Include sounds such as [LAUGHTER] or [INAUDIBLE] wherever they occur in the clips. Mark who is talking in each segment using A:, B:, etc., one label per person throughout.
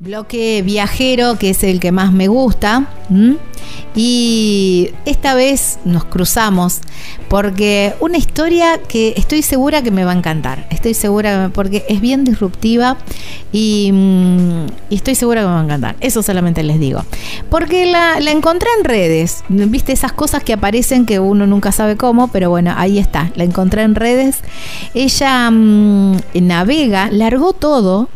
A: bloque viajero, que es el que más me gusta. Y esta vez nos cruzamos porque una historia que estoy segura que me va a encantar. Estoy segura porque es bien disruptiva y, mm, estoy segura que me va a encantar. Eso solamente les digo. Porque la, encontré en redes. Viste esas cosas que aparecen que uno nunca sabe cómo, pero bueno, ahí está. La encontré en redes. Ella mm, navega, largó todo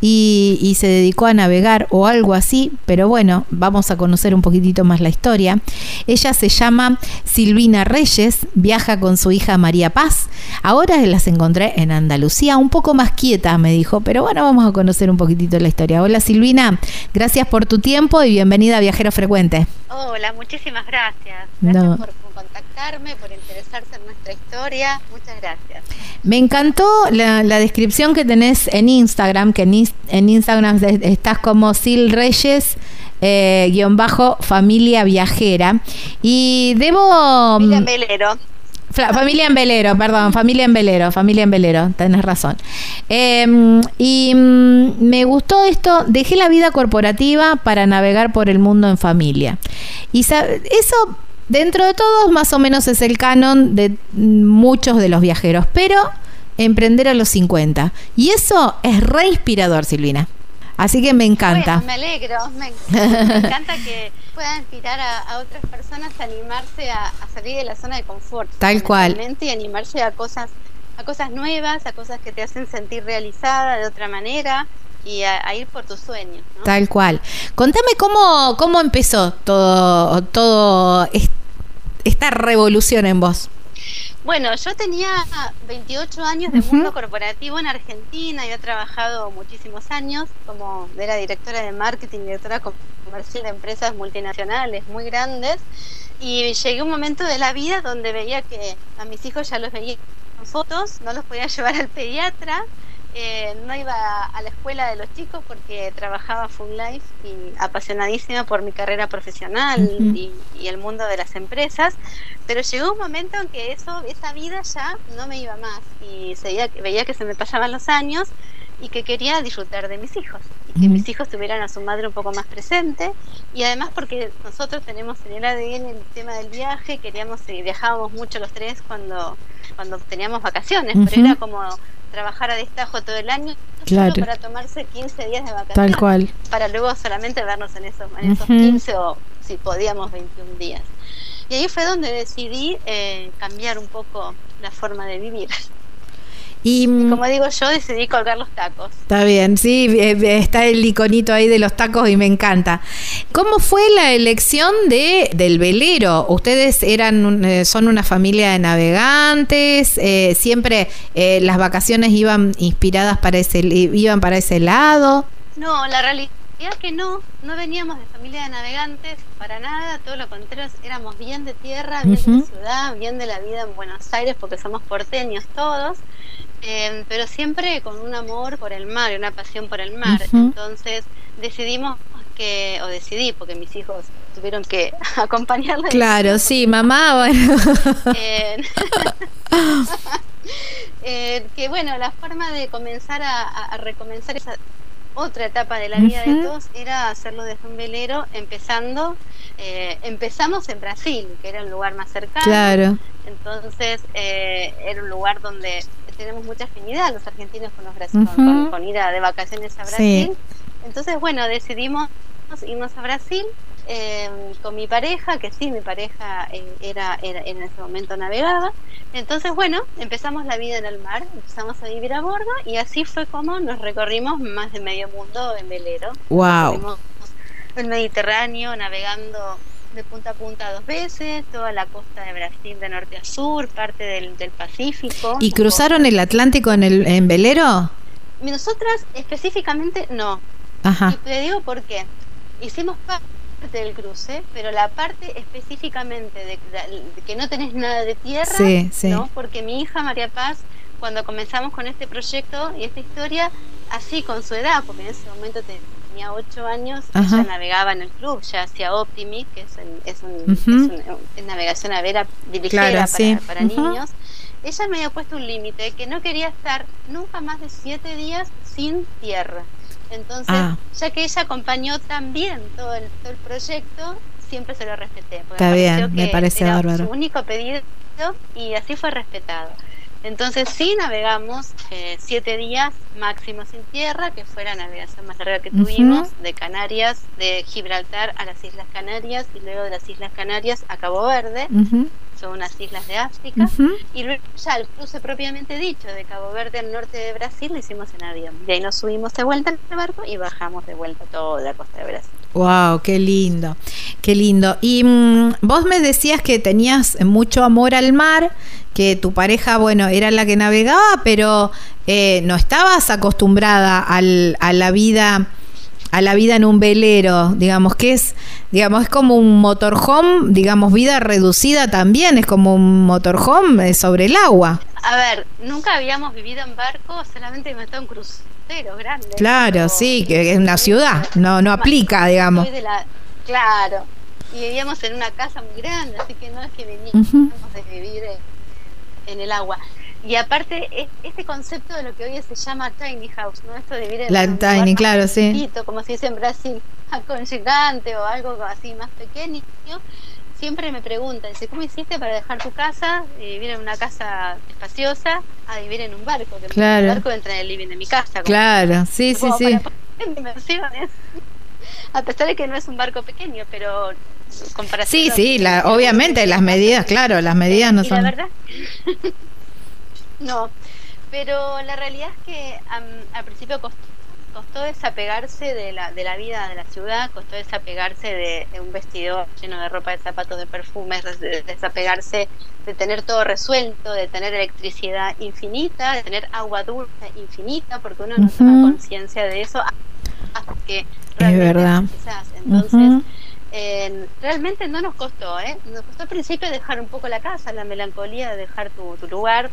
A: y, se dedicó a navegar o algo así, pero bueno, vamos a conocer un poquitito más la historia. Ella se llama Silvina Reyes, viaja con su hija María Paz. Ahora las encontré en Andalucía, un poco más quieta, me dijo, pero bueno, vamos a conocer un poquitito la historia. Hola Silvina, gracias por tu tiempo y bienvenida a Viajero Frecuente.
B: Hola, muchísimas gracias. Gracias por contactarme, por interesarse en nuestra historia. Muchas gracias.
A: Me encantó la, descripción que tenés en Instagram, que en, Instagram estás como Sil Reyes. Eh, guion bajo familia viajera y debo
B: familia en velero
A: familia en velero perdón familia en velero familia en velero tenés razón em, y mm, me gustó esto dejé la vida corporativa para navegar por el mundo en familia y eso Dentro de todos, más o menos es el canon de muchos de los viajeros, pero emprender a los 50. Y eso es re inspirador, Silvina. Así que me encanta.
B: me alegro, me, encanta que pueda inspirar a, otras personas a animarse a, salir de la zona de confort.
A: Tal cual.
B: Y animarse a cosas, a cosas nuevas, a cosas que te hacen sentir realizada de otra manera y a, ir por tus sueños.
A: Tal cual. Contame cómo, cómo empezó todo, todo esta revolución en vos.
B: Bueno, yo tenía 28 años de mundo corporativo en Argentina, había trabajado muchísimos años como era directora de marketing, directora comercial de empresas multinacionales muy grandes y llegué a un momento de la vida donde veía que a mis hijos ya los veía en fotos, no los podía [LAUGHS] llevar al pediatra eh, no iba a la escuela de los chicos porque trabajaba full life y apasionadísima por mi carrera profesional y, el mundo de las empresas, pero llegó un momento en que eso, esa vida ya no me iba más y veía, veía que se me pasaban los años y que quería disfrutar de mis hijos y que mis hijos tuvieran a su madre un poco más presente y además porque nosotros tenemos en el ADN el tema del viaje, queríamos y viajábamos mucho los tres cuando cuando teníamos vacaciones, pero era como trabajar a destajo todo el año
A: claro.
B: solo para tomarse 15 días de vacaciones.
A: Tal cual.
B: Para luego solamente vernos en esos, en esos 15 o si podíamos 21 días. Y ahí fue donde decidí eh, cambiar un poco la forma de vivir. Y, como digo yo, decidí colgar los tacos.
A: Está bien, sí, eh, eh, está el iconito ahí de los tacos y me encanta. ¿Cómo fue la elección de del velero? Ustedes eran eh, son una familia de navegantes, siempre las vacaciones iban inspiradas para ese iban para ese lado.
B: No, la realidad es que no, no veníamos de familia de navegantes para nada, todo lo contrario, éramos bien de tierra, bien de ciudad, bien de la vida en Buenos Aires porque somos porteños todos. Em, pero siempre con un amor por el mar y una pasión por el mar. Entonces decidimos que, o decidí, porque mis hijos tuvieron que [LAUGHS] acompañarla.
A: Claro, sí, mamá, bueno. [LAUGHS]
B: que bueno, la forma de comenzar a, recomenzar esa otra etapa de la vida de todos era hacerlo desde un velero, empezando, eh, empezamos en Brasil, que era el lugar más cercano.
A: Claro.
B: Entonces eh, era un lugar donde tenemos mucha afinidad los argentinos con los brasileños, con, ir a, de vacaciones a Brasil. Entonces, bueno, decidimos irnos a Brasil eh, con mi pareja, que sí, mi pareja eh, era, en ese momento navegaba. Entonces, bueno, empezamos la vida en el mar, empezamos a vivir a bordo y así fue como nos recorrimos más de medio mundo en velero.
A: Wow.
B: El Mediterráneo, navegando de punta a punta dos veces, toda la costa de Brasil de norte a sur, parte del, Pacífico.
A: ¿Y cruzaron el Atlántico en, el, en velero?
B: Nosotras específicamente no.
A: Ajá.
B: Y te digo por qué. Hicimos parte del cruce, pero la parte específicamente de, que no tenés nada de tierra, ¿no? Porque mi hija María Paz, cuando comenzamos con este proyecto y esta historia, así con su edad, porque en ese momento te, tenía ocho años, ella navegaba en el club, ya hacía Optimi, que es, es, un, navegación a vera dirigida para, niños. Ella me había puesto un límite que no quería estar nunca más de siete días sin tierra. Entonces, ah. ya que ella acompañó también todo el, todo el proyecto, siempre se lo respeté.
A: Está bien, me parece era bárbaro.
B: Su único pedido y así fue respetado. Entonces sí navegamos eh, siete días máximo sin tierra, que fue la navegación más larga que tuvimos, de Canarias, de Gibraltar a las Islas Canarias y luego de las Islas Canarias a Cabo Verde son unas islas de África, y luego ya el cruce propiamente dicho de Cabo Verde al norte de Brasil lo hicimos en avión. Y ahí nos subimos de vuelta al barco y bajamos de vuelta toda la costa de Brasil.
A: Wow, qué lindo, qué lindo. Y mm, vos me decías que tenías mucho amor al mar, que tu pareja, bueno, era la que navegaba, pero eh, no estabas acostumbrada al, a la vida a la vida en un velero, digamos que es, digamos, es como un motorhome, digamos, vida reducida también, es como un motorhome sobre el agua.
B: A ver, nunca habíamos vivido en barco, solamente hemos estado en cruceros grandes.
A: Claro, sí, que es una ciudad, no, no aplica, digamos.
B: claro, y vivíamos en una casa muy grande, así que no es que veníamos de vivir en el agua. Y aparte, este concepto de lo que hoy se llama tiny house, ¿no? Esto de vivir en
A: La un tiny, claro, sí.
B: como se dice en Brasil, [LAUGHS] gigante o algo así más pequeño, siempre me preguntan, dice, ¿cómo hiciste para dejar tu casa, y vivir en una casa espaciosa, a vivir en un barco? Que claro. el barco entra en el living de mi casa.
A: Claro, sí, sí, sí. [LAUGHS]
B: A pesar de que no es un barco pequeño, pero
A: Sí, sí, la, obviamente las medidas, claro, las medidas no son...
B: La verdad, no, pero la realidad es que al principio costó, desapegarse de la, de la vida de la ciudad, costó desapegarse de, un vestido lleno de ropa, de zapatos, de perfumes, desapegarse de tener todo resuelto, de tener electricidad infinita, de tener agua dulce infinita, porque uno no toma conciencia de eso hasta que
A: es verdad.
B: Entonces, realmente no nos costó, ¿eh? Nos costó al principio dejar un poco la casa, la melancolía de dejar tu, tu lugar,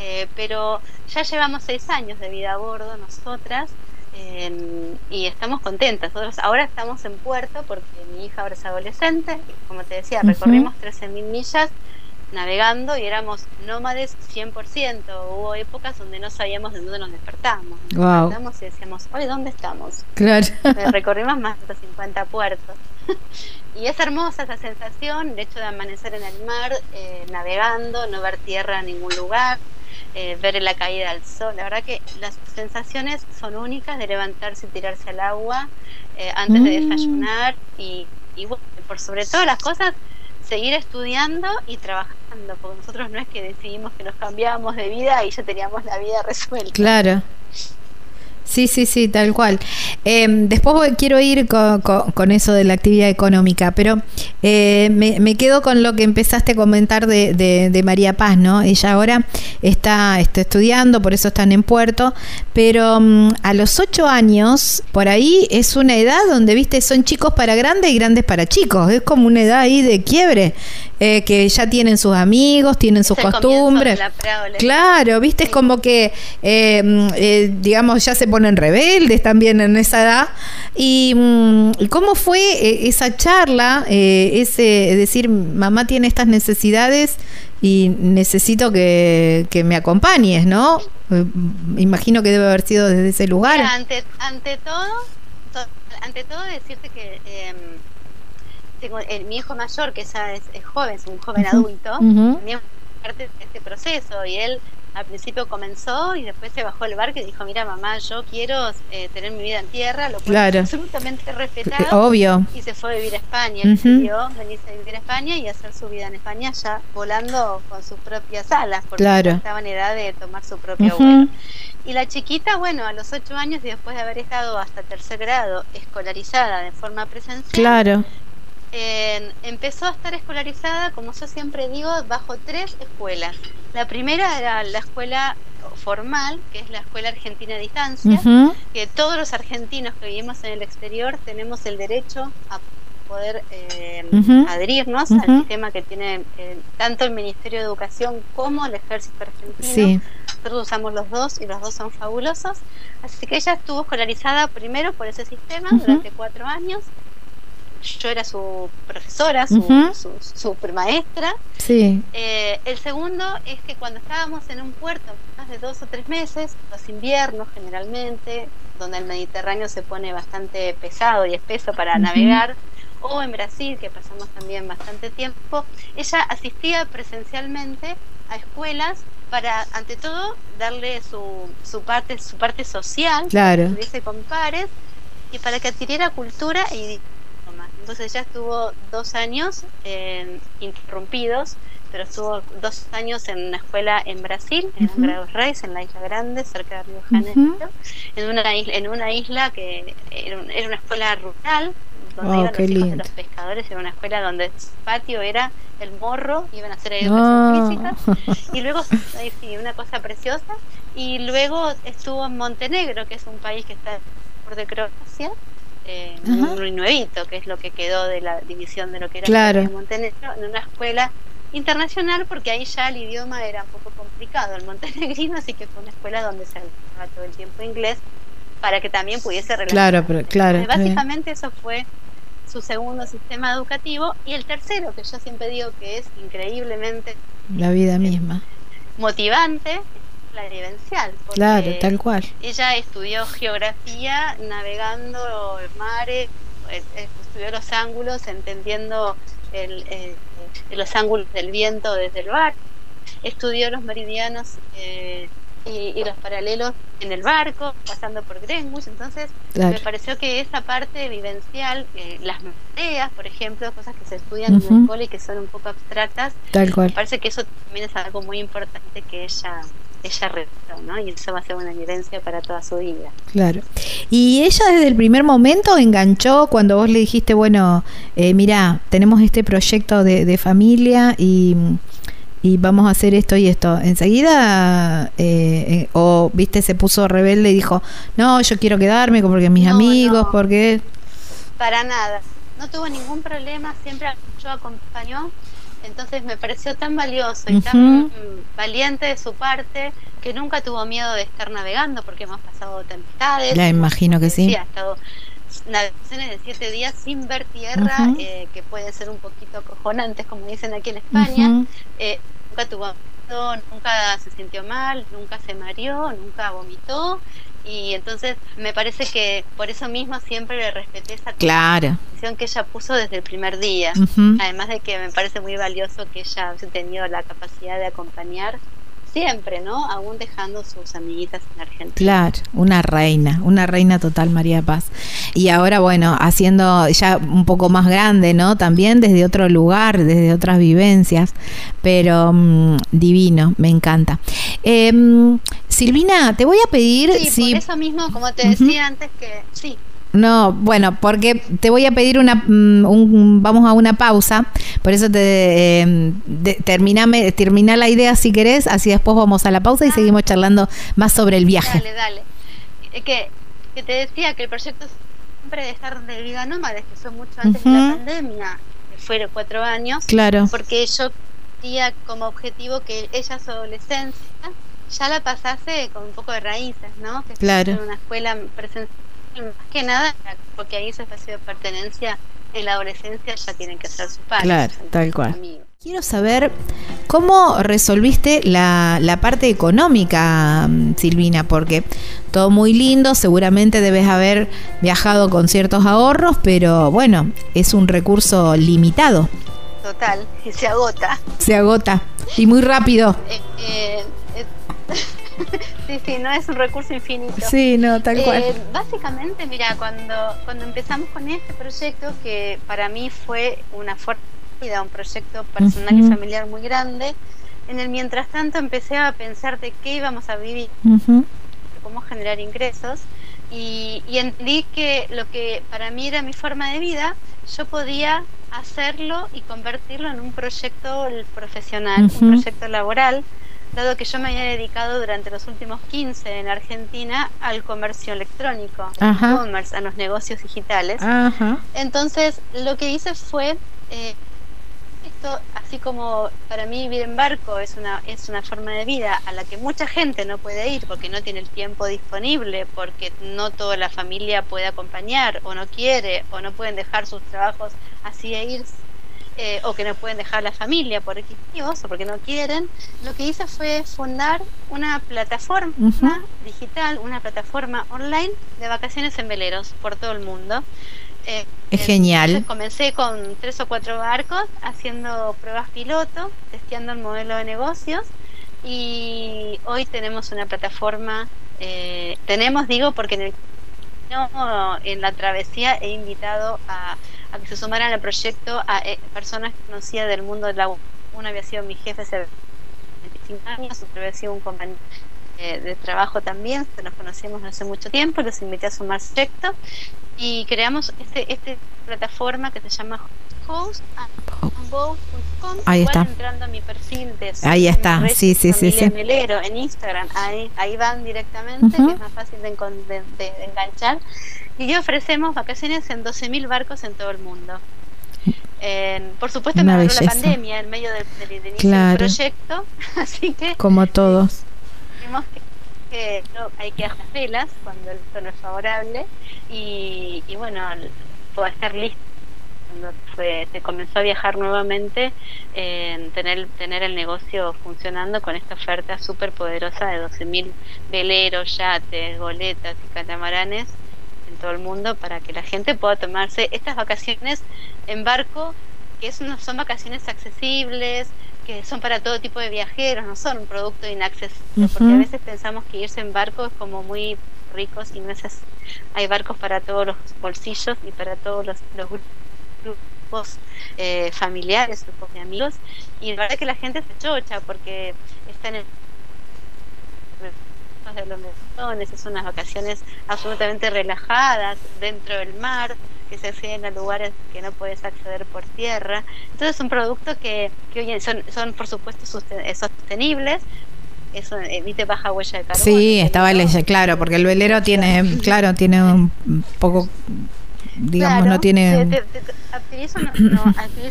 B: eh, pero ya llevamos seis años de vida a bordo nosotras em, y estamos contentas. Nosotros ahora estamos en puerto porque mi hija ahora es adolescente, como te decía, recorrimos 13.000 millas navegando y éramos nómades 100%. Hubo épocas donde no sabíamos de dónde nos despertamos. Nos despertamos y decíamos, oye, ¿dónde estamos?
A: Claro.
B: Recorrimos más de 50 puertos. [LAUGHS] y es hermosa esa sensación, el hecho de amanecer en el mar, eh, navegando, no ver tierra en ningún lugar. Eh, ver la caída del sol. La verdad que las sensaciones son únicas de levantarse y tirarse al agua eh, antes de mm. desayunar y, por sobre todas las cosas, seguir estudiando y trabajando, porque nosotros no es que decidimos que nos cambiábamos de vida y ya teníamos la vida [LAUGHS] resuelta.
A: Claro. Sí, sí, sí, tal cual. Em, después quiero ir con, eso de la actividad económica, pero eh, me, quedo con lo que empezaste a comentar de, María Paz, ¿no? Ella ahora está, está, estudiando, por eso están en Puerto, pero mm, a los ocho años, por ahí es una edad donde, viste, son chicos para grandes y grandes para chicos, es como una edad ahí de quiebre, eh, que ya tienen sus amigos, tienen sus costumbres. Claro, viste, es como que, eh, mm, digamos, ya se ponen rebeldes también en esa edad. ¿Y, mm, cómo fue eh, esa charla? Eh, ese decir, mamá tiene estas necesidades y necesito que, me acompañes, ¿no? Eh, imagino que debe haber sido desde ese lugar.
B: ante, ante todo, ante todo decirte que tengo mi hijo mayor, que ya es, joven, es un joven adulto, también parte de este proceso y él al principio comenzó y después se bajó el barco y dijo, mira mamá, yo quiero eh, tener mi vida en tierra, lo cual absolutamente respetado.
A: Obvio.
B: Y se fue a vivir a España, decidió venirse a vivir a España y hacer su vida en España ya volando con sus propias alas, porque estaba en edad de tomar su propio vuelo. Y la chiquita, bueno, a los ocho años y después de haber estado hasta tercer grado escolarizada de forma presencial,
A: claro
B: empezó a estar escolarizada, como yo siempre digo, bajo tres escuelas. La primera era la escuela formal, que es la Escuela Argentina a Distancia, que todos los argentinos que vivimos en el exterior tenemos el derecho a poder eh, adherirnos al sistema que tiene eh, tanto el Ministerio de Educación como el Ejército Argentino. Nosotros usamos los dos y los dos son fabulosos. Así que ella estuvo escolarizada primero por ese sistema durante cuatro años yo era su profesora, su, su, maestra.
A: Sí.
B: Eh, el segundo es que cuando estábamos en un puerto más de dos o tres meses, los inviernos generalmente, donde el Mediterráneo se pone bastante pesado y espeso para navegar, o en Brasil, que pasamos también bastante tiempo, ella asistía presencialmente a escuelas para, ante todo, darle su, su parte su parte social,
A: claro.
B: que tuviese con pares, y para que adquiriera cultura y. Entonces ella estuvo dos años eh, interrumpidos, pero estuvo dos años en una escuela en Brasil, en uh Reis, en la Isla Grande, cerca de Río Janeiro, en, una isla, en una isla que era, una escuela rural, donde oh, iban los hijos de los pescadores, era una escuela donde el patio era el morro, iban a hacer educación física, [LAUGHS] y luego, sí, una cosa preciosa, y luego estuvo en Montenegro, que es un país que está por de Croacia, eh, muy nuevito, que es lo que quedó de la división de lo que era Montenegro, en una escuela internacional, porque ahí ya el idioma era un poco complicado, el montenegrino, así que fue una escuela donde se hablaba todo el tiempo inglés, para que también pudiese
A: relacionarse. Claro, pero claro.
B: básicamente eso fue su segundo sistema educativo y el tercero que yo siempre digo que es increíblemente
A: la vida misma
B: motivante la vivencial
A: claro tal cual
B: ella estudió geografía navegando mares eh, eh, estudió los ángulos entendiendo el, eh, los ángulos del viento desde el bar estudió los meridianos eh, y, los paralelos en el barco, pasando por Greenwich. Entonces, me pareció que esa parte vivencial, eh, las mareas, por ejemplo, cosas que se estudian en el cole y que son un poco abstractas,
A: Tal cual.
B: me parece que eso también es algo muy importante que ella ella retó, ¿no? Y eso va a ser una evidencia para toda su vida.
A: Claro. Y ella desde el primer momento enganchó cuando vos le dijiste, bueno, eh, mira, tenemos este proyecto de, de familia y y vamos a hacer esto y esto. Enseguida, eh, eh, o viste, se puso rebelde y dijo, no, yo quiero quedarme porque mis amigos, porque...
B: Para nada, no tuvo ningún problema, siempre yo acompañó, entonces me pareció tan valioso y tan valiente de su parte que nunca tuvo miedo de estar navegando porque hemos pasado tempestades.
A: La imagino que sí.
B: Ha estado navegaciones de siete días sin ver tierra, eh, que puede ser un poquito cojonantes, como dicen aquí en España. Nunca tuvo nunca se sintió mal, nunca se mareó, nunca vomitó y entonces me parece que por eso mismo siempre le respeté esa
A: claro.
B: que ella puso desde el primer día. Además de que me parece muy valioso que ella haya tenido la capacidad de acompañar siempre, ¿no? Aún dejando sus amiguitas en Argentina.
A: Claro, una reina, una reina total, María Paz. Y ahora, bueno, haciendo ya un poco más grande, ¿no? También desde otro lugar, desde otras vivencias, pero mm, divino, me encanta. Em, Silvina, te voy a pedir...
B: Sí, si... por eso mismo, como te decía antes, que sí,
A: no, bueno, porque te voy a pedir una, mm, vamos a una pausa, por eso te eh, termina la idea si querés, así después vamos a la pausa y ah. seguimos charlando más sobre el viaje.
B: Dale, dale. Que, que te decía que el proyecto siempre de estar de vida nómada, que fue mucho antes de la pandemia, que fueron cuatro años,
A: claro.
B: porque yo tenía como objetivo que ella su adolescencia ya la pasase con un poco de raíces, ¿no? Que
A: claro.
B: en una escuela presencial más que nada porque ahí ese espacio de pertenencia en la adolescencia ya tienen que ser sus padres.
A: Claro, tal cual. Quiero saber cómo resolviste la, la, parte económica, mm, Silvina, porque todo muy lindo, seguramente debes haber viajado con ciertos ahorros, pero bueno, es un recurso limitado.
B: Total, y se agota.
A: Se agota, y muy rápido.
B: Eh, eh, [LAUGHS] sí, sí, no es un recurso infinito.
A: Sí, no, tal cual.
B: Eh, básicamente, mira, cuando, cuando empezamos con este proyecto, que para mí fue una fuerte vida, un proyecto personal y familiar muy grande, en el mientras tanto empecé a pensar de qué íbamos a vivir, cómo generar ingresos, y, y entendí que lo que para mí era mi forma de vida, yo podía hacerlo y convertirlo en un proyecto profesional, un proyecto laboral, dado que yo me había dedicado durante los últimos 15 en Argentina al comercio electrónico, e-commerce, a los negocios digitales. Entonces, lo que hice fue, eh, así como para mí vivir en barco es una, es una forma de vida a la que mucha gente no puede ir porque no tiene el tiempo disponible, porque no toda la familia puede acompañar o no quiere o no pueden dejar sus trabajos así e irse. Eh, o que no pueden dejar la familia por equipos o porque no quieren, lo que hice fue fundar una plataforma digital, una plataforma online de vacaciones en veleros por todo el mundo.
A: Eh, es genial.
B: Comencé con tres o cuatro barcos haciendo pruebas piloto, testeando el modelo de negocios y hoy tenemos una plataforma, eh, tenemos digo porque en, el, en la travesía he invitado a, que se sumaran al proyecto a eh, personas conocidas del mundo de la Uno había sido mi jefe hace 25 años, otro había sido un compañero eh, de trabajo también, nos conocemos hace mucho tiempo, los invité a sumar proyecto y creamos este, este plataforma que se llama hostandboat.com
A: ahí está.
B: entrando a mi perfil de
A: ahí está. sí sí sí, sí.
B: en Instagram. Ahí, ahí van directamente que es más fácil de, enganchar y ofrecemos vacaciones en 12.000 barcos en todo el mundo. Por supuesto me la pandemia en medio del, inicio del proyecto [LAUGHS] así que
A: como todos.
B: que hay que hacer velas cuando el tono es favorable. Y, y bueno, puedo estar listo cuando fue, se comenzó a viajar nuevamente, en tener, tener el negocio funcionando con esta oferta súper poderosa de 12.000 veleros, yates, goletas y catamaranes en todo el mundo para que la gente pueda tomarse estas vacaciones en barco, que es son vacaciones accesibles, que son para todo tipo de viajeros, no son un producto inaccesible, porque a veces pensamos que irse en barco es como muy ricos y no es así. Hay barcos para todos los bolsillos y para todos los, grupos eh, familiares, grupos de amigos, y la verdad que la gente se chocha porque están en de los es unas vacaciones absolutamente relajadas dentro del mar, que se acceden a lugares que no puedes acceder por tierra. Entonces son productos que, que son, son por supuesto eh, sostenibles, eso emite baja huella de carbono.
A: Sí, estaba leyendo, claro, porque el velero tiene, [LAUGHS] claro, tiene un poco digamos, no tiene...
B: Adquirís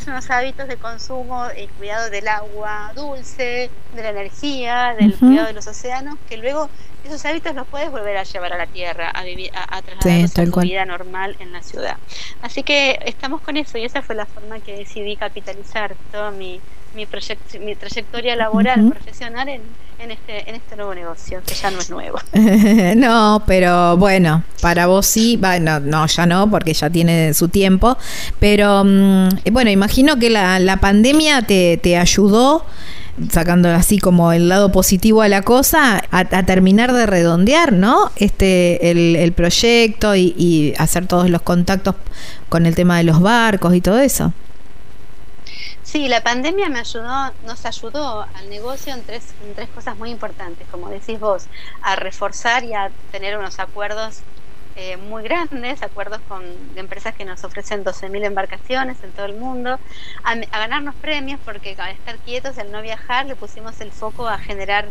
B: unos, hábitos de consumo y cuidado del agua dulce, de la energía, del cuidado de los océanos, que luego esos hábitos los puedes volver a llevar a la tierra, a vivir, a, a trasladar tu vida normal en la ciudad. Así que estamos con eso y esa fue la forma que decidí capitalizar toda mi, mi, mi trayectoria laboral, profesional en, en, este, en este nuevo negocio, que ya no es nuevo. [LAUGHS]
A: no, pero bueno, para vos sí, bueno, no, ya no, porque ya tiene su tiempo, pero mm, bueno, imagino que la, la pandemia te, te ayudó sacando así como el lado positivo a la cosa, a, terminar de redondear, ¿no? Este, el, el proyecto y, y, hacer todos los contactos con el tema de los barcos y todo eso.
B: Sí, la pandemia me ayudó, nos ayudó al negocio en tres, en tres cosas muy importantes, como decís vos, a reforzar y a tener unos acuerdos eh, muy grandes, acuerdos con empresas que nos ofrecen 12.000 embarcaciones en todo el mundo, a, ganarnos premios porque al estar quietos, al no viajar, le pusimos el foco a generar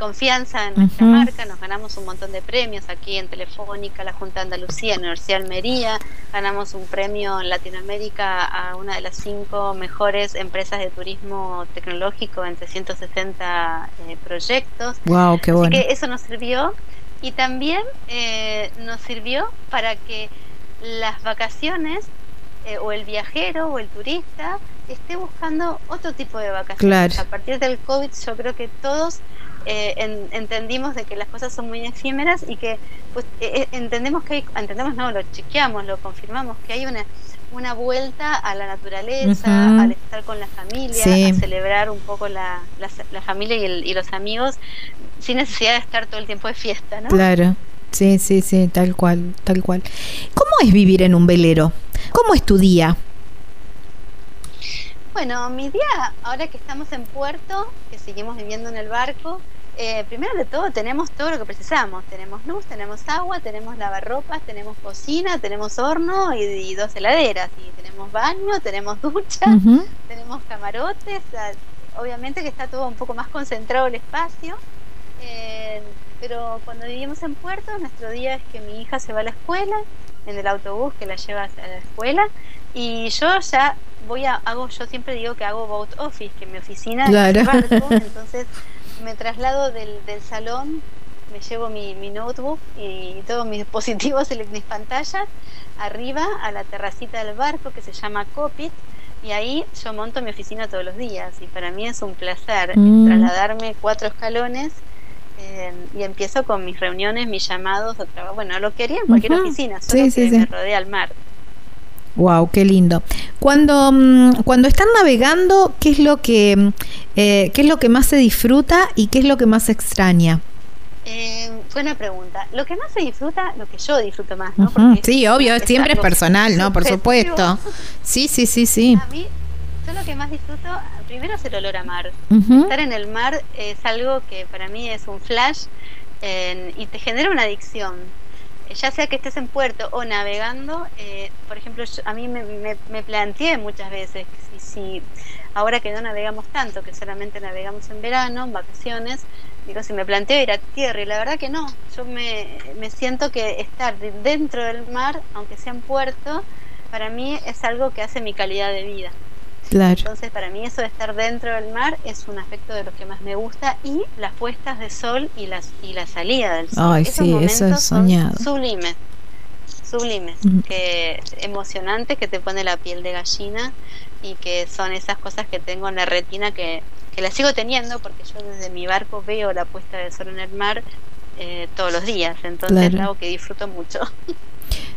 B: confianza en nuestra marca, nos ganamos un montón de premios aquí en Telefónica, la Junta de Andalucía, Universidad Almería, ganamos un premio en Latinoamérica a una de las cinco mejores empresas de turismo tecnológico en 360 eh, proyectos.
A: Wow, qué bueno.
B: Así que eso nos sirvió y también eh, nos sirvió para que las vacaciones eh, o el viajero o el turista esté buscando otro tipo de vacaciones. A partir del COVID yo creo que todos eh, entendimos de que las cosas son muy efímeras y que pues, entendemos que hay, entendemos no, lo chequeamos, lo confirmamos, que hay una una vuelta a la naturaleza, al estar con la familia, a celebrar un poco la, la, familia y, el, y, los amigos, sin necesidad de estar todo el tiempo de fiesta, ¿no?
A: Claro, sí, sí, sí, tal cual, tal cual. ¿Cómo es vivir en un velero? ¿Cómo es tu día?
B: Bueno, mi día, ahora que estamos en puerto, que seguimos viviendo en el barco, eh, primero de todo tenemos todo lo que precisamos. Tenemos luz, tenemos agua, tenemos lavarropas, tenemos cocina, tenemos horno y, dos heladeras. Y tenemos baño, tenemos ducha, tenemos camarotes. obviamente que está todo un poco más concentrado el espacio. Eh, pero cuando vivimos en Puerto, nuestro día es que mi hija se va a la escuela, en el autobús que la lleva a la escuela y yo ya voy a hago yo siempre digo que hago boat office que mi oficina
A: claro.
B: es barco [LAUGHS] entonces me traslado del, del salón me llevo mi, mi, notebook y todos mis [LAUGHS] dispositivos y mis pantallas arriba a la terracita del barco que se llama Copit y ahí yo monto mi oficina todos los días y para mí es un placer
A: Mm.
B: trasladarme cuatro escalones eh, y empiezo con mis reuniones, mis llamados, o traba- bueno, lo que haría en cualquier oficina,
A: Sí,
B: solo que
A: sí, sí.
B: me rodea el mar.
A: Wow, qué lindo. Cuando mm, cuando están navegando, ¿qué es lo que mm, eh, qué es lo que más se disfruta y qué es lo que más se extraña?
B: Eh, buena pregunta. Lo que más se disfruta, lo que yo disfruto más, ¿no?
A: Sí, obvio,
B: es
A: siempre es personal, ¿no? Por supuesto. Sí, sí, sí, sí.
B: A mí, yo lo que más disfruto, primero es el olor a mar. Estar en el mar es algo que para mí es un flash eh, y te genera una adicción. Ya sea que estés en puerto o navegando, eh, por ejemplo, yo- a mí me, me- me planteé muchas veces si, ahora que no navegamos tanto, que solamente navegamos en verano, en vacaciones, digo, si me planteo ir a tierra, y la verdad que no, yo me, me siento que estar de- dentro del mar, aunque sea en puerto, para mí es algo que hace mi calidad de vida.
A: Claro.
B: Entonces, para mí eso de estar dentro del mar es un aspecto de los que más me gusta y las puestas de sol y las y la salida del sol.
A: Ay,
B: Esos
A: sí, eso es
B: son
A: soñado.
B: Sublimes. Sublimes, que emocionantes que te pone la piel de gallina y que son esas cosas que tengo en la retina que, que las sigo teniendo porque yo desde mi barco veo la puesta de sol en el mar eh, todos los días, entonces
A: Claro.
B: es algo que disfruto mucho. [LAUGHS]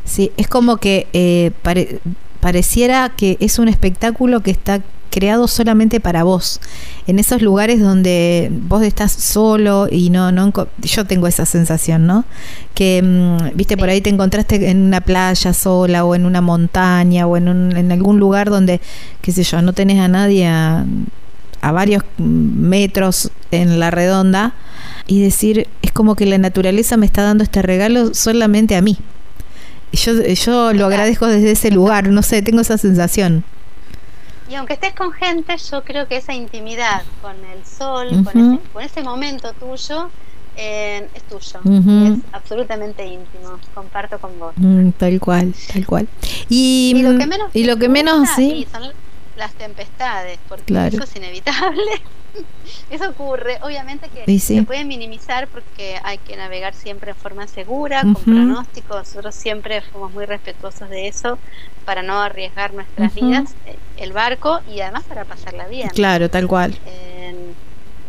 A: Sí, es como que eh, pare- pareciera que es un espectáculo que está creado solamente para vos. En esos lugares donde vos estás solo y no, no yo tengo esa sensación, ¿no? Que, mm, viste, por ahí te encontraste en una playa sola o en una montaña o en, un- en algún lugar donde, qué sé yo, no tenés a nadie a, a varios metros en la redonda y decir, es como que la naturaleza me está dando este regalo solamente a mí. Yo, yo lo agradezco desde ese lugar, no sé, tengo esa sensación.
B: Y aunque estés con gente, yo creo que esa intimidad con el sol, con, ese, con ese momento tuyo, eh, es tuyo. Es absolutamente íntimo. Comparto con vos.
A: Mm, tal cual, tal cual. Y,
B: Y lo que menos,
A: y lo que
B: me
A: menos sí.
B: son las tempestades, porque
A: Claro.
B: eso es inevitable. [LAUGHS] eso ocurre. Obviamente que
A: sí.
B: se puede minimizar porque hay que navegar siempre en forma segura, con pronóstico. Nosotros siempre fuimos muy respetuosos de eso para no arriesgar nuestras vidas, eh, el barco y además para pasarla bien.
A: Claro, tal cual.
B: Eh,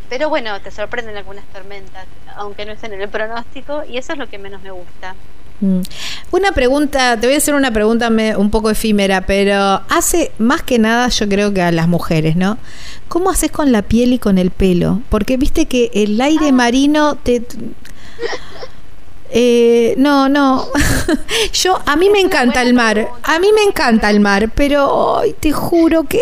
B: pero bueno, te sorprenden algunas tormentas, aunque no estén en el pronóstico, y eso es lo que menos me gusta.
A: Mm. Una pregunta, te voy a hacer una pregunta me- un poco efímera, pero hace más que nada yo creo que a las mujeres, ¿no? ¿Cómo haces con la piel y con el pelo? Porque viste que el aire
B: Ah.
A: marino te... Eh, no, no. [LAUGHS] Yo a mí me encanta el mar. A mí me encanta el mar, pero ay, te juro que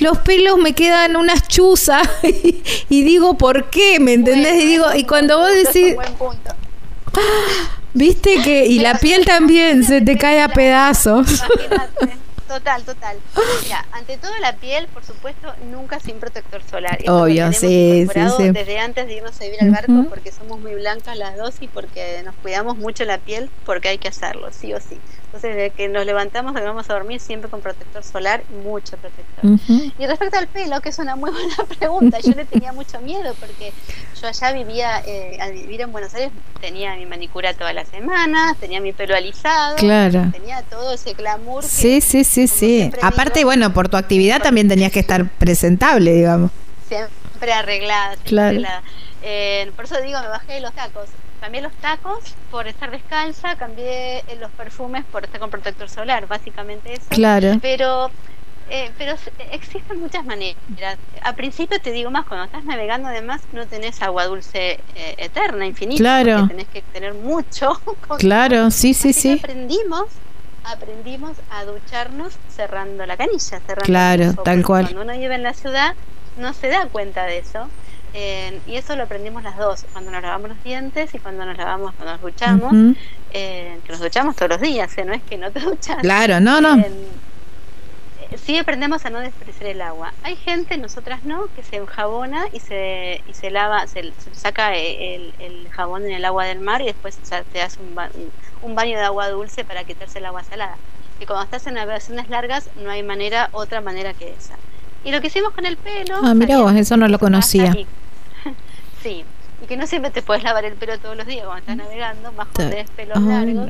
A: los pelos me quedan unas chuzas [LAUGHS] y, y digo, ¿por qué? ¿Me entendés? Y digo, y cuando vos decís. [LAUGHS] viste que y la piel también se te cae a pedazos.
B: Imagínate. Total, total. Mira, ante todo la piel, por supuesto, nunca sin protector solar. Eso
A: Obvio, sí, sí, sí.
B: Desde antes de irnos a vivir al barco, porque somos muy blancas las dos y porque nos cuidamos mucho la piel, porque hay que hacerlo, sí o sí. Entonces, desde que nos levantamos, que vamos a dormir siempre con protector solar, mucho protector. Y respecto al pelo, que es una muy [LAUGHS] buena pregunta, yo le tenía mucho miedo porque yo allá vivía, eh, al vivir en Buenos Aires, tenía mi manicura todas las semanas, tenía mi pelo alisado,
A: Claro.
B: tenía todo ese glamour. que
A: Sí, sí, sí, sí. Aparte,
B: digo,
A: bueno, por tu actividad también tenías que estar presentable, digamos.
B: siempre arreglada. siempre
A: Claro.
B: arreglada. Eh, por eso digo, me bajé de los tacos. Cambié los tacos por estar descalza, cambié eh, los perfumes por estar con protector solar, básicamente eso.
A: Claro.
B: pero eh, pero s- existen muchas maneras. A principio te digo más, cuando estás navegando además no tenés agua dulce eh, eterna, infinita,
A: Claro.
B: porque tenés que tener mucho. [LAUGHS]
A: Claro, sí, sí,
B: Así
A: sí.
B: aprendimos aprendimos a ducharnos cerrando la canilla, cerrando
A: Claro,
B: el
A: tal cual.
B: Cuando uno vive en la ciudad no se da cuenta de eso. Eh, y eso lo aprendimos las dos, cuando nos lavamos los dientes y cuando nos lavamos, cuando nos duchamos, eh, que nos duchamos todos los días, ¿eh? no es que no te [LAUGHS] duchas.
A: Claro, no, no.
B: Eh, sí aprendemos a no desperdiciar el agua. Hay gente, nosotras no, que se enjabona y se, y se lava, se, saca el, jabón en el agua del mar y después te hace un, un baño de agua dulce para quitarse el agua salada. Y cuando estás en navegaciones largas no hay manera, otra manera que esa. Y lo que hicimos con el pelo...
A: Ah, mira vos, eso no lo conocía.
B: Sí, y que no siempre te puedes lavar el pelo todos los días cuando estás navegando, más cuando tenés pelos largos.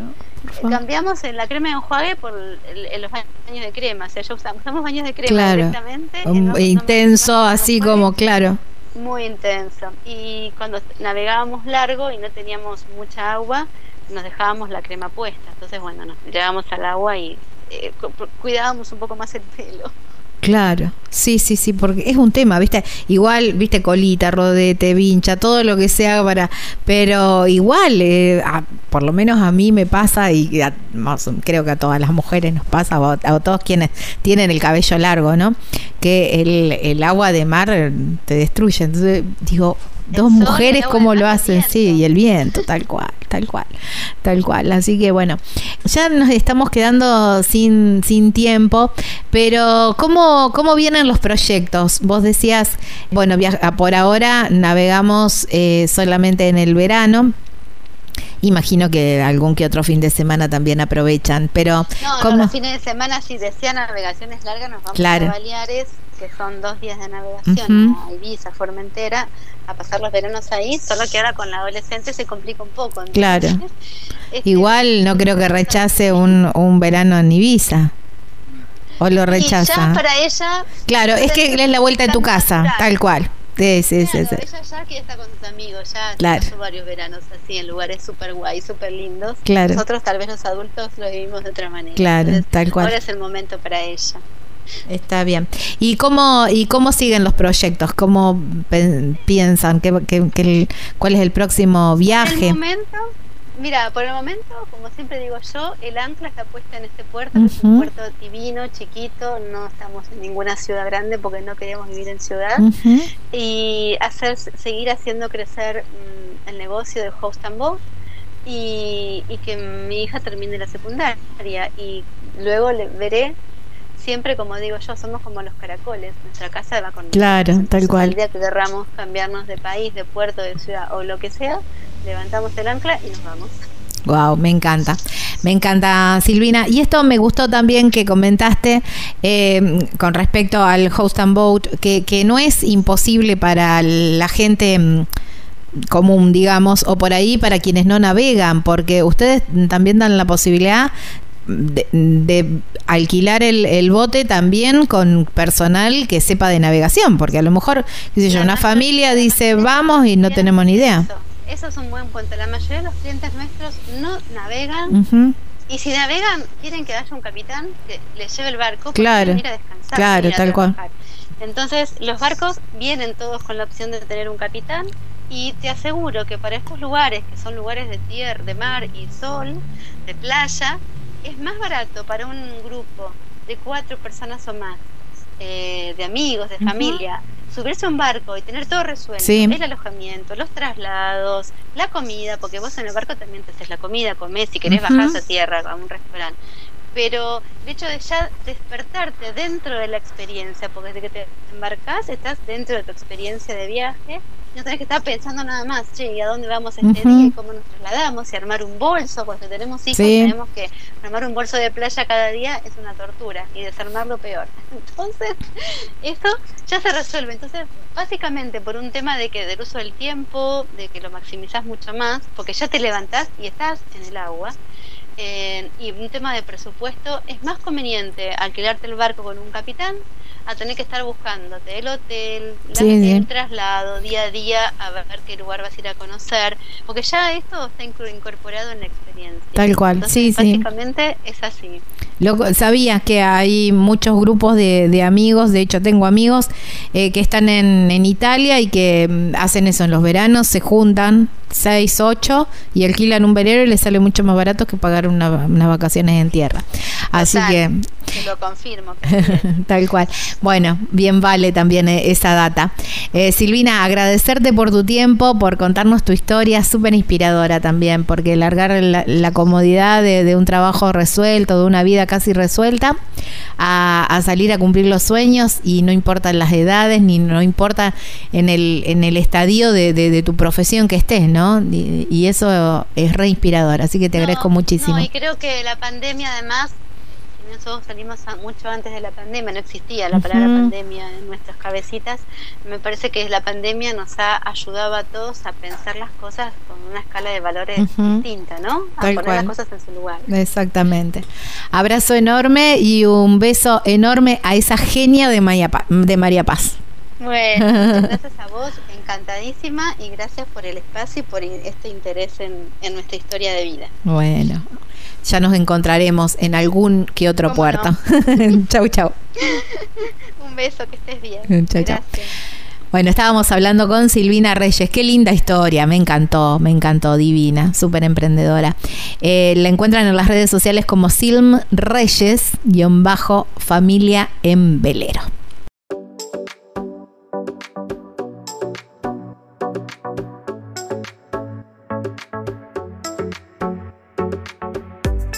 B: Cambiamos en la crema de enjuague por los baños de crema, o sea, ya usamos, baños de crema directamente.
A: intenso, así como, claro.
B: Muy intenso. Y cuando navegábamos largo y no teníamos mucha agua, nos dejábamos la crema puesta. Entonces, bueno, nos llevábamos al agua y eh, cuidábamos un poco más el pelo.
A: Claro, sí, sí, sí, porque es un tema, ¿viste? Igual, ¿viste? Colita, rodete, vincha, todo lo que sea para... Pero igual, eh, por lo menos a mí me pasa y creo que a todas las mujeres nos pasa, o a, todos quienes tienen el cabello largo, ¿no? Que el, el agua de mar te destruye. Entonces digo, dos mujeres como lo hacen, sí, y el viento, tal cual, tal cual, tal cual. Así que bueno, ya nos estamos quedando sin, sin tiempo, pero ¿cómo, ¿cómo vienen los proyectos? Vos decías, bueno, por ahora navegamos eh, solamente en el verano. Imagino que algún que otro fin de semana también aprovechan, pero...
B: No, no los fines de semana si desean navegaciones largas nos vamos a Baleares, que son dos días de navegación, a Ibiza, Formentera, a pasar los veranos ahí, solo que ahora con la adolescente se complica un poco.
A: claro. Este, Igual no creo que rechace un, un verano en Ibiza. ¿O lo rechaza?
B: ya para ella.
A: Claro, es que es la vuelta de tu casa, tal cual. Sí, sí, sí,
B: Ella ya que está con sus amigos, ya claro. pasó varios veranos así en lugares súper guay, súper lindos.
A: Claro.
B: Nosotros tal vez los adultos lo vivimos de otra manera.
A: Claro, tal cual.
B: Ahora es el momento para ella.
A: Está bien. ¿Y cómo, y cómo siguen los proyectos? ¿Cómo piensan? ¿Qué, qué, cuál es el próximo viaje?
B: el momento, mira, por el momento, como siempre digo yo, el ancla está puesta en este puerto, es un puerto divino, chiquito, no estamos en ninguna ciudad grande porque no queremos vivir en ciudad. Y hacer, seguir haciendo crecer mm, el negocio de Host and Boat. Y, y que mi hija termine la secundaria y luego le veré siempre, como digo yo, somos como los caracoles. Nuestra casa va con
A: Claro, tal cual.
B: El día que querramos cambiarnos de país, de puerto, de ciudad o lo que sea, levantamos el ancla y nos vamos.
A: Wow, me encanta, me encanta Silvina. Y esto me gustó también que comentaste eh, con respecto al host and boat, que, que no es imposible para la gente mm, común, digamos, o por ahí para quienes no navegan, porque ustedes también dan la posibilidad de, alquilar el, bote también con personal que sepa de navegación, porque a lo mejor, qué sé yo, una familia dice vamos y no tenemos ni idea.
B: Eso, es un buen punto. La mayoría de los clientes nuestros no navegan. Y si navegan, quieren que haya un capitán que les lleve el barco
A: claro,
B: ir a descansar.
A: Claro, tal cual.
B: Entonces, los barcos vienen todos con la opción de tener un capitán y te aseguro que para estos lugares, que son lugares de tierra, de mar y sol, de playa, es más barato para un grupo de cuatro personas o más, eh, de amigos, de familia, subirse a un barco y tener todo resuelto, el alojamiento, los traslados, la comida, porque vos en el barco también te haces la comida, comés, si querés bajar a tierra a un restaurante. Pero el hecho de ya despertarte dentro de la experiencia, porque desde que te embarcas estás dentro de tu experiencia de viaje no tenés que estar pensando nada más, che, ¿y a dónde vamos este día? ¿Y cómo nos trasladamos? Y armar un bolso, cuando tenemos hijos tenemos que armar un bolso de playa cada día es una tortura y desarmarlo peor. [LAUGHS] Entonces, eso ya se resuelve. Entonces, básicamente por un tema de que del uso del tiempo, de que lo maximizás mucho más, porque ya te levantás y estás en el agua, eh, y un tema de presupuesto, es más conveniente alquilarte el barco con un capitán a tener que estar buscándote el hotel, el traslado, día a día, a ver qué lugar vas a ir a conocer, porque ya esto está incorporado en la experiencia.
A: Tal cual, sí,
B: sí. Básicamente es así.
A: sabías que hay muchos grupos de, amigos, de hecho tengo amigos eh, que están en, en Italia y que mm, hacen eso en los veranos, se juntan 6, 8 y alquilan un velero y les sale mucho más barato que pagar unas vacaciones en tierra. Así que [LAUGHS]
B: Lo confirmo. [LAUGHS]
A: Tal cual. Bueno, bien vale también eh, esa data. Eh, Silvina, agradecerte por tu tiempo, por contarnos tu historia, súper inspiradora también, porque largar la, comodidad de, un trabajo resuelto, de una vida casi resuelta, a, salir a cumplir los sueños y no importan las edades, ni no importa en el, en el estadio de, tu profesión que estés, ¿no? Y, eso es re inspirador, así que te agradezco muchísimo.
B: y creo que la pandemia además nosotros salimos mucho antes de la pandemia, no existía la palabra pandemia en nuestras cabecitas. Me parece que la pandemia nos ha ayudado a todos a pensar las cosas con una escala de valores distinta, ¿no? A poner las cosas en su lugar.
A: Exactamente. Abrazo enorme y un beso enorme a esa genia de María, de María Paz.
B: Bueno, [LAUGHS] gracias a vos, encantadísima y gracias por el espacio y por este interés en, en nuestra historia de vida.
A: Bueno, ya nos encontraremos en algún que otro puerto. [LAUGHS] chau, chau.
B: Un beso, que estés bien. Chau, chau.
A: Bueno, estábamos hablando con Silvina Reyes. Qué linda historia, me encantó, me encantó, divina, súper emprendedora. Eh, la encuentran en las redes sociales como Silm Reyes, guion bajo, familia en velero.